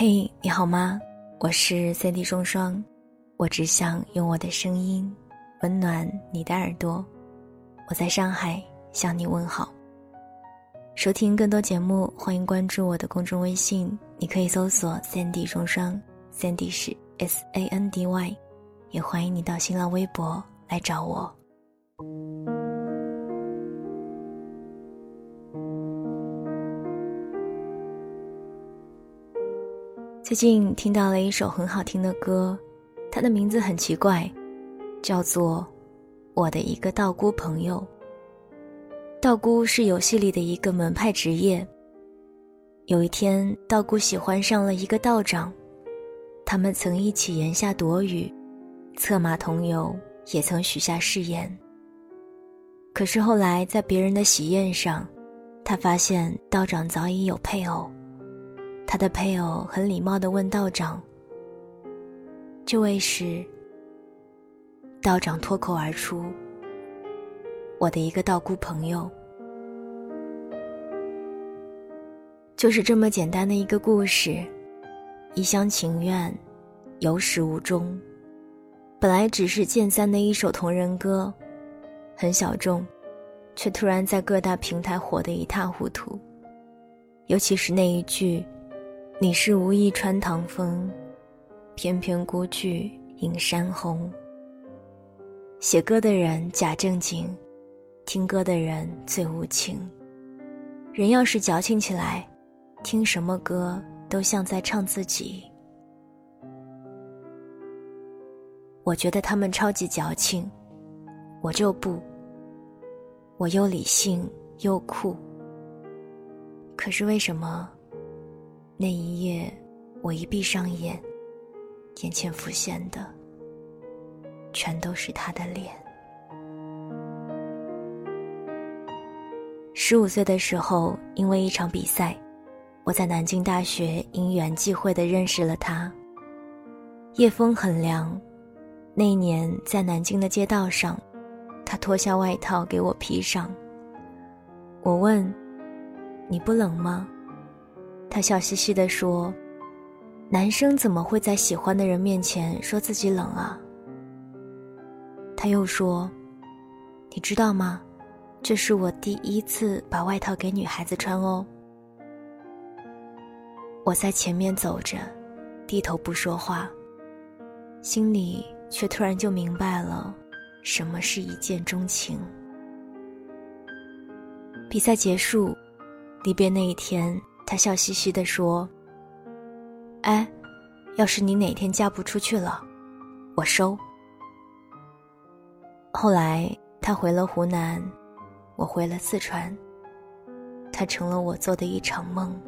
嘿，你好吗？我是 CD 双双，我只想用我的声音温暖你的耳朵。我在上海向你问好。收听更多节目，欢迎关注我的公众微信，你可以搜索 “Sandy 双双 ”，Sandy 是 S A N D Y，也欢迎你到新浪微博来找我。最近听到了一首很好听的歌，它的名字很奇怪，叫做《我的一个道姑朋友》。道姑是游戏里的一个门派职业。有一天，道姑喜欢上了一个道长，他们曾一起檐下躲雨，策马同游，也曾许下誓言。可是后来在别人的喜宴上，他发现道长早已有配偶。他的配偶很礼貌地问道长：“这位是？”道长脱口而出：“我的一个道姑朋友。”就是这么简单的一个故事，一厢情愿，有始无终。本来只是剑三的一首同人歌，很小众，却突然在各大平台火得一塌糊涂。尤其是那一句。你是无意穿堂风，翩翩孤炬映山红。写歌的人假正经，听歌的人最无情。人要是矫情起来，听什么歌都像在唱自己。我觉得他们超级矫情，我就不。我又理性又酷，可是为什么？那一夜，我一闭上眼，眼前浮现的全都是他的脸。十五岁的时候，因为一场比赛，我在南京大学因缘际会的认识了他。夜风很凉，那一年在南京的街道上，他脱下外套给我披上。我问：“你不冷吗？”他笑嘻嘻地说：“男生怎么会在喜欢的人面前说自己冷啊？”他又说：“你知道吗？这是我第一次把外套给女孩子穿哦。”我在前面走着，低头不说话，心里却突然就明白了，什么是一见钟情。比赛结束，离别那一天。他笑嘻嘻地说：“哎，要是你哪天嫁不出去了，我收。”后来他回了湖南，我回了四川，他成了我做的一场梦。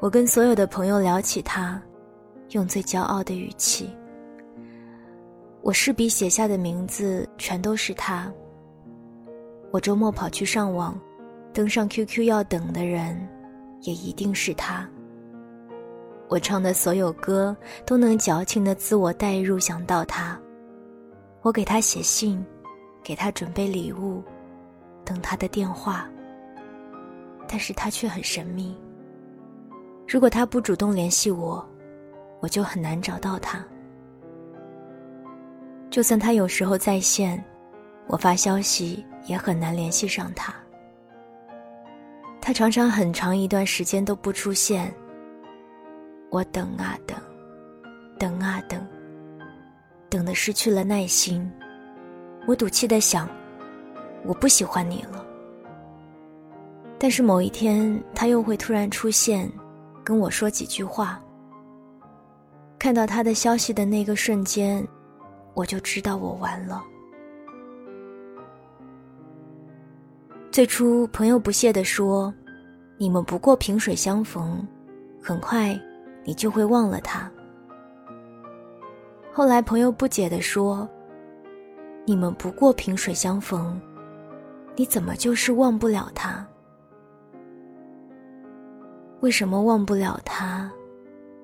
我跟所有的朋友聊起他，用最骄傲的语气。我试笔写下的名字全都是他。我周末跑去上网，登上 QQ 要等的人。也一定是他。我唱的所有歌都能矫情的自我代入，想到他。我给他写信，给他准备礼物，等他的电话。但是他却很神秘。如果他不主动联系我，我就很难找到他。就算他有时候在线，我发消息也很难联系上他。他常常很长一段时间都不出现。我等啊等，等啊等，等的失去了耐心。我赌气的想，我不喜欢你了。但是某一天，他又会突然出现，跟我说几句话。看到他的消息的那个瞬间，我就知道我完了。最初，朋友不屑地说：“你们不过萍水相逢，很快你就会忘了他。”后来，朋友不解地说：“你们不过萍水相逢，你怎么就是忘不了他？为什么忘不了他？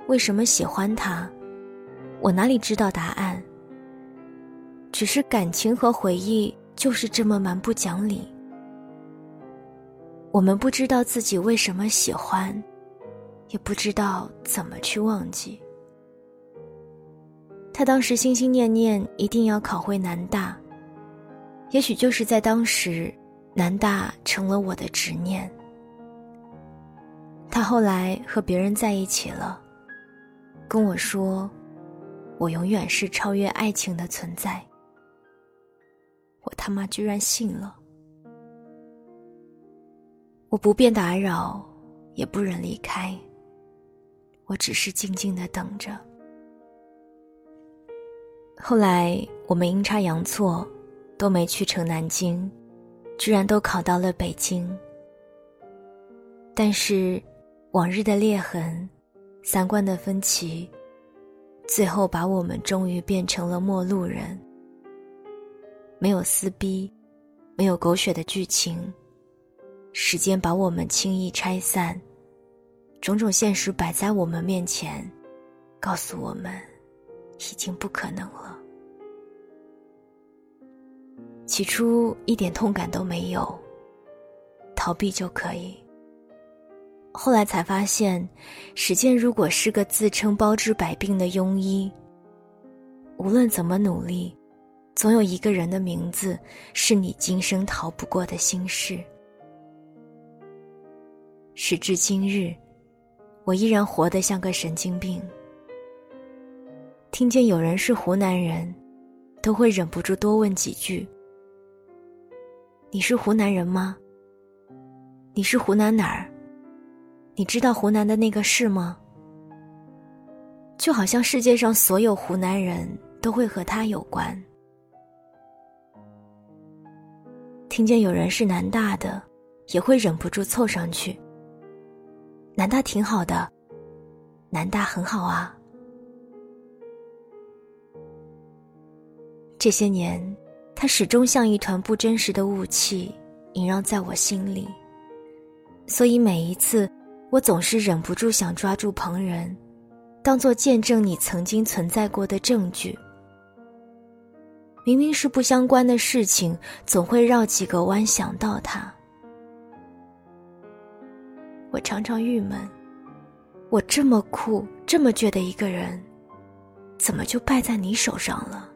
为什么喜欢他？我哪里知道答案？只是感情和回忆就是这么蛮不讲理。”我们不知道自己为什么喜欢，也不知道怎么去忘记。他当时心心念念一定要考回南大，也许就是在当时，南大成了我的执念。他后来和别人在一起了，跟我说：“我永远是超越爱情的存在。”我他妈居然信了！我不便打扰，也不忍离开，我只是静静的等着。后来我们阴差阳错，都没去成南京，居然都考到了北京。但是，往日的裂痕，三观的分歧，最后把我们终于变成了陌路人。没有撕逼，没有狗血的剧情，时间把我们轻易拆散，种种现实摆在我们面前，告诉我们。已经不可能了。起初一点痛感都没有，逃避就可以。后来才发现，时间如果是个自称包治百病的庸医，无论怎么努力，总有一个人的名字是你今生逃不过的心事。时至今日，我依然活得像个神经病。听见有人是湖南人，都会忍不住多问几句：“你是湖南人吗？你是湖南哪儿？你知道湖南的那个市吗？”就好像世界上所有湖南人都会和他有关。听见有人是南大的，也会忍不住凑上去：“南大挺好的，南大很好啊。”这些年，他始终像一团不真实的雾气，萦绕在我心里。所以每一次，我总是忍不住想抓住旁人，当做见证你曾经存在过的证据。明明是不相关的事情，总会绕几个弯想到他。我常常郁闷，我这么酷、这么倔的一个人，怎么就败在你手上了？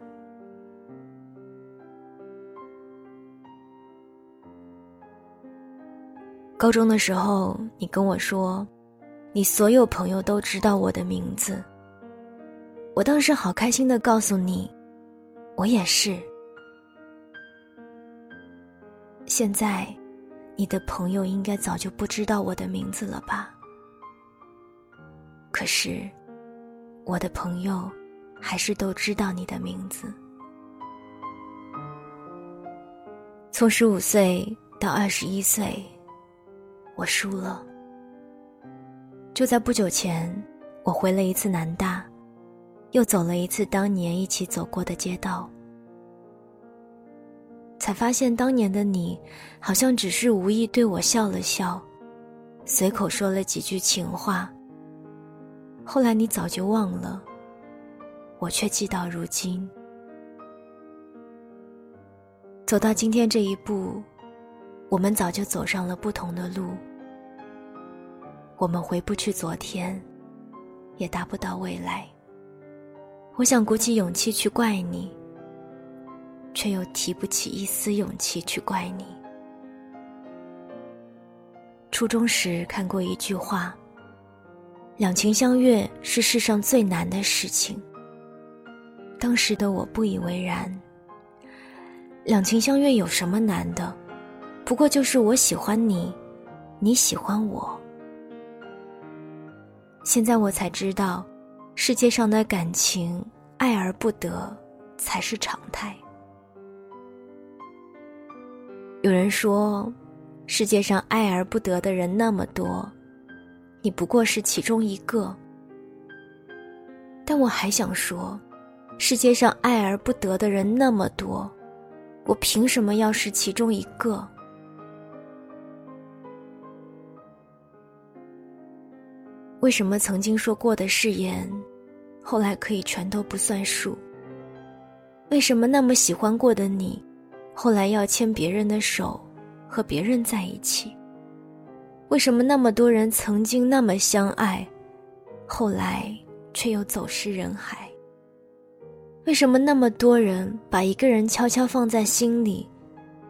高中的时候，你跟我说，你所有朋友都知道我的名字。我当时好开心的告诉你，我也是。现在，你的朋友应该早就不知道我的名字了吧？可是，我的朋友还是都知道你的名字。从十五岁到二十一岁。我输了。就在不久前，我回了一次南大，又走了一次当年一起走过的街道，才发现当年的你，好像只是无意对我笑了笑，随口说了几句情话。后来你早就忘了，我却记到如今。走到今天这一步，我们早就走上了不同的路。我们回不去昨天，也达不到未来。我想鼓起勇气去怪你，却又提不起一丝勇气去怪你。初中时看过一句话：“两情相悦是世上最难的事情。”当时的我不以为然。两情相悦有什么难的？不过就是我喜欢你，你喜欢我。现在我才知道，世界上的感情爱而不得才是常态。有人说，世界上爱而不得的人那么多，你不过是其中一个。但我还想说，世界上爱而不得的人那么多，我凭什么要是其中一个？为什么曾经说过的誓言，后来可以全都不算数？为什么那么喜欢过的你，后来要牵别人的手，和别人在一起？为什么那么多人曾经那么相爱，后来却又走失人海？为什么那么多人把一个人悄悄放在心里，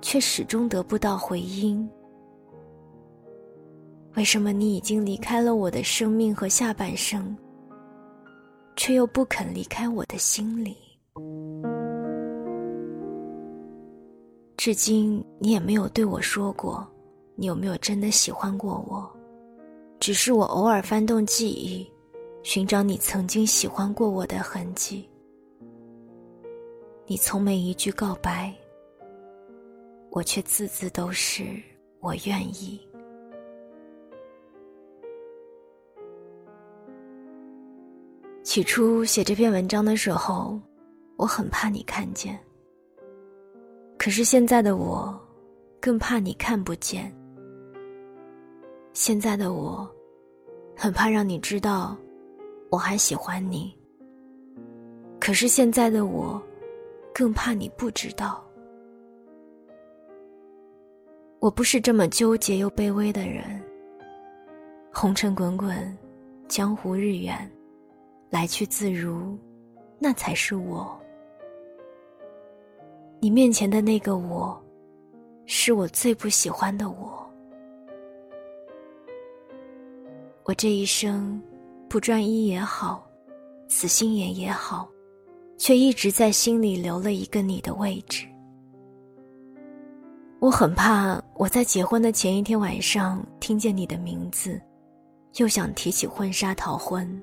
却始终得不到回音？为什么你已经离开了我的生命和下半生，却又不肯离开我的心里？至今你也没有对我说过。你有没有真的喜欢过我？只是我偶尔翻动记忆，寻找你曾经喜欢过我的痕迹。你从没一句告白，我却字字都是我愿意。起初写这篇文章的时候，我很怕你看见。可是现在的我，更怕你看不见。现在的我，很怕让你知道，我还喜欢你。可是现在的我，更怕你不知道。我不是这么纠结又卑微的人。红尘滚滚，江湖日远，来去自如，那才是我。你面前的那个我，是我最不喜欢的我。我这一生，不专一也好，死心眼也好，却一直在心里留了一个你的位置。我很怕我在结婚的前一天晚上听见你的名字，又想提起婚纱逃婚。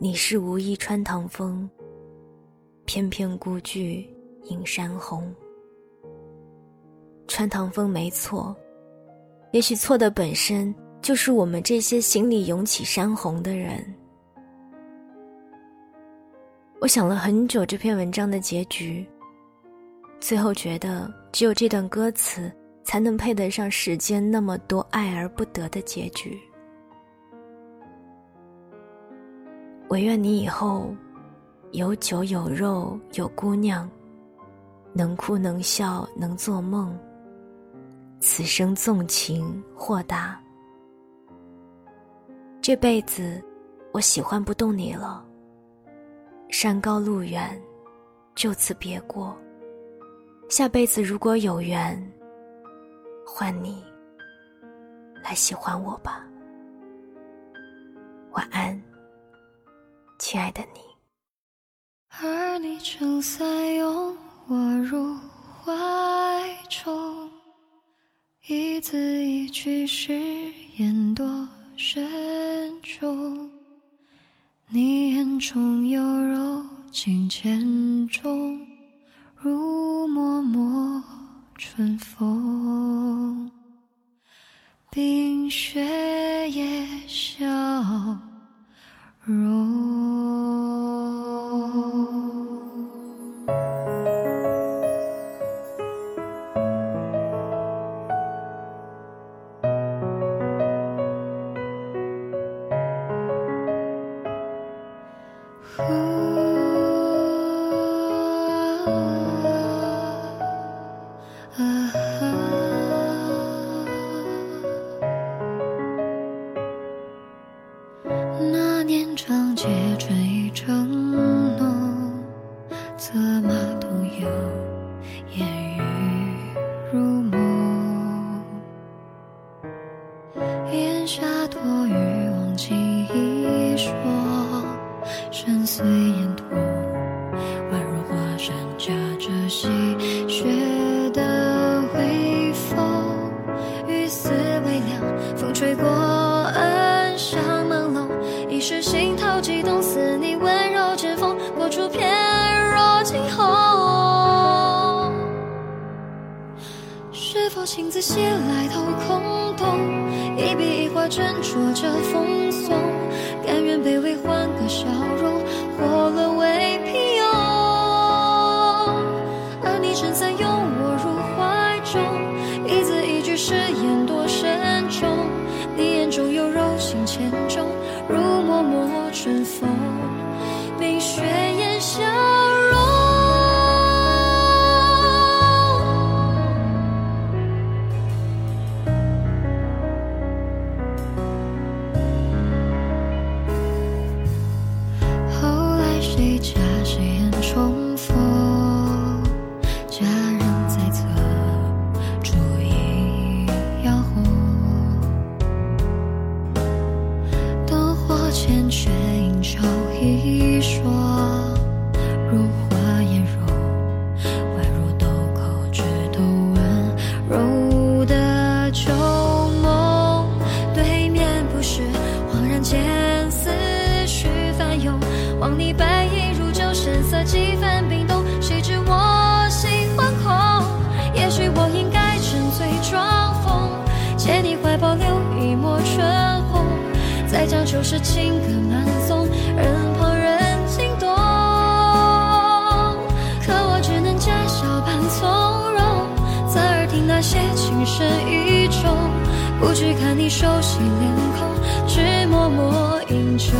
你是无意穿堂风，翩翩孤炬。映山红，穿堂风没错，也许错的本身就是我们这些心里涌起山洪的人。我想了很久这篇文章的结局，最后觉得只有这段歌词才能配得上世间那么多爱而不得的结局。唯愿你以后有酒有肉有姑娘。能哭能笑能做梦，此生纵情豁达。这辈子，我喜欢不动你了。山高路远，就此别过。下辈子如果有缘，换你来喜欢我吧。晚安，亲爱的你。而你撑伞拥。我入怀中，一字一句誓言多慎重。你眼中有柔情千种，情字写来再将旧时情歌慢诵，任旁人惊动。可我只能假笑扮从容，侧耳听那些情深意重，不去看你熟悉脸孔，只默默饮酒，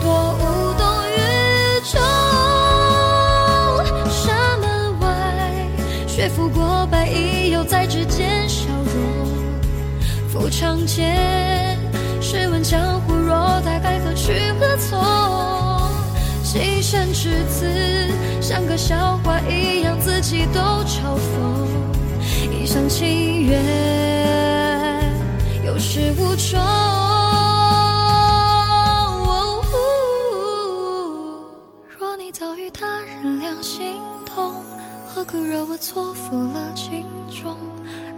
多无动于衷。山门外，雪拂过白衣，又在指尖消融。赴长街，试问江湖若大该何去何从？几声之词，像个笑话一样，自己都嘲讽。一厢情愿，有始无终。若你早与他人两心动，何苦惹我错付了情衷？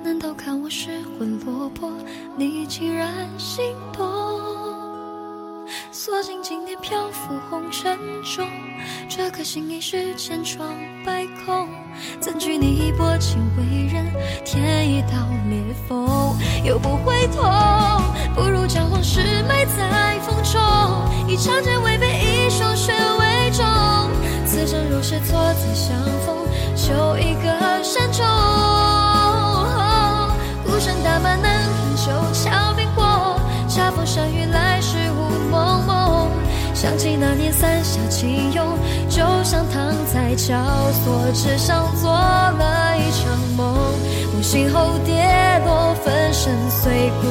难道看我失魂落魄，你竟然心动？锁进经年漂浮红尘中，这颗心已是千疮百孔。怎惧你薄情为人添一道裂缝，又不会痛，不如将往事埋在风中，以长剑为背，以霜雪为重。此生若是错再相逢，求一个善终。酒，桥冰火，恰逢山雨来时雾蒙蒙。想起那年伞下轻拥，就像躺在绞索之上做了一场梦。梦醒后跌落，粉身碎骨，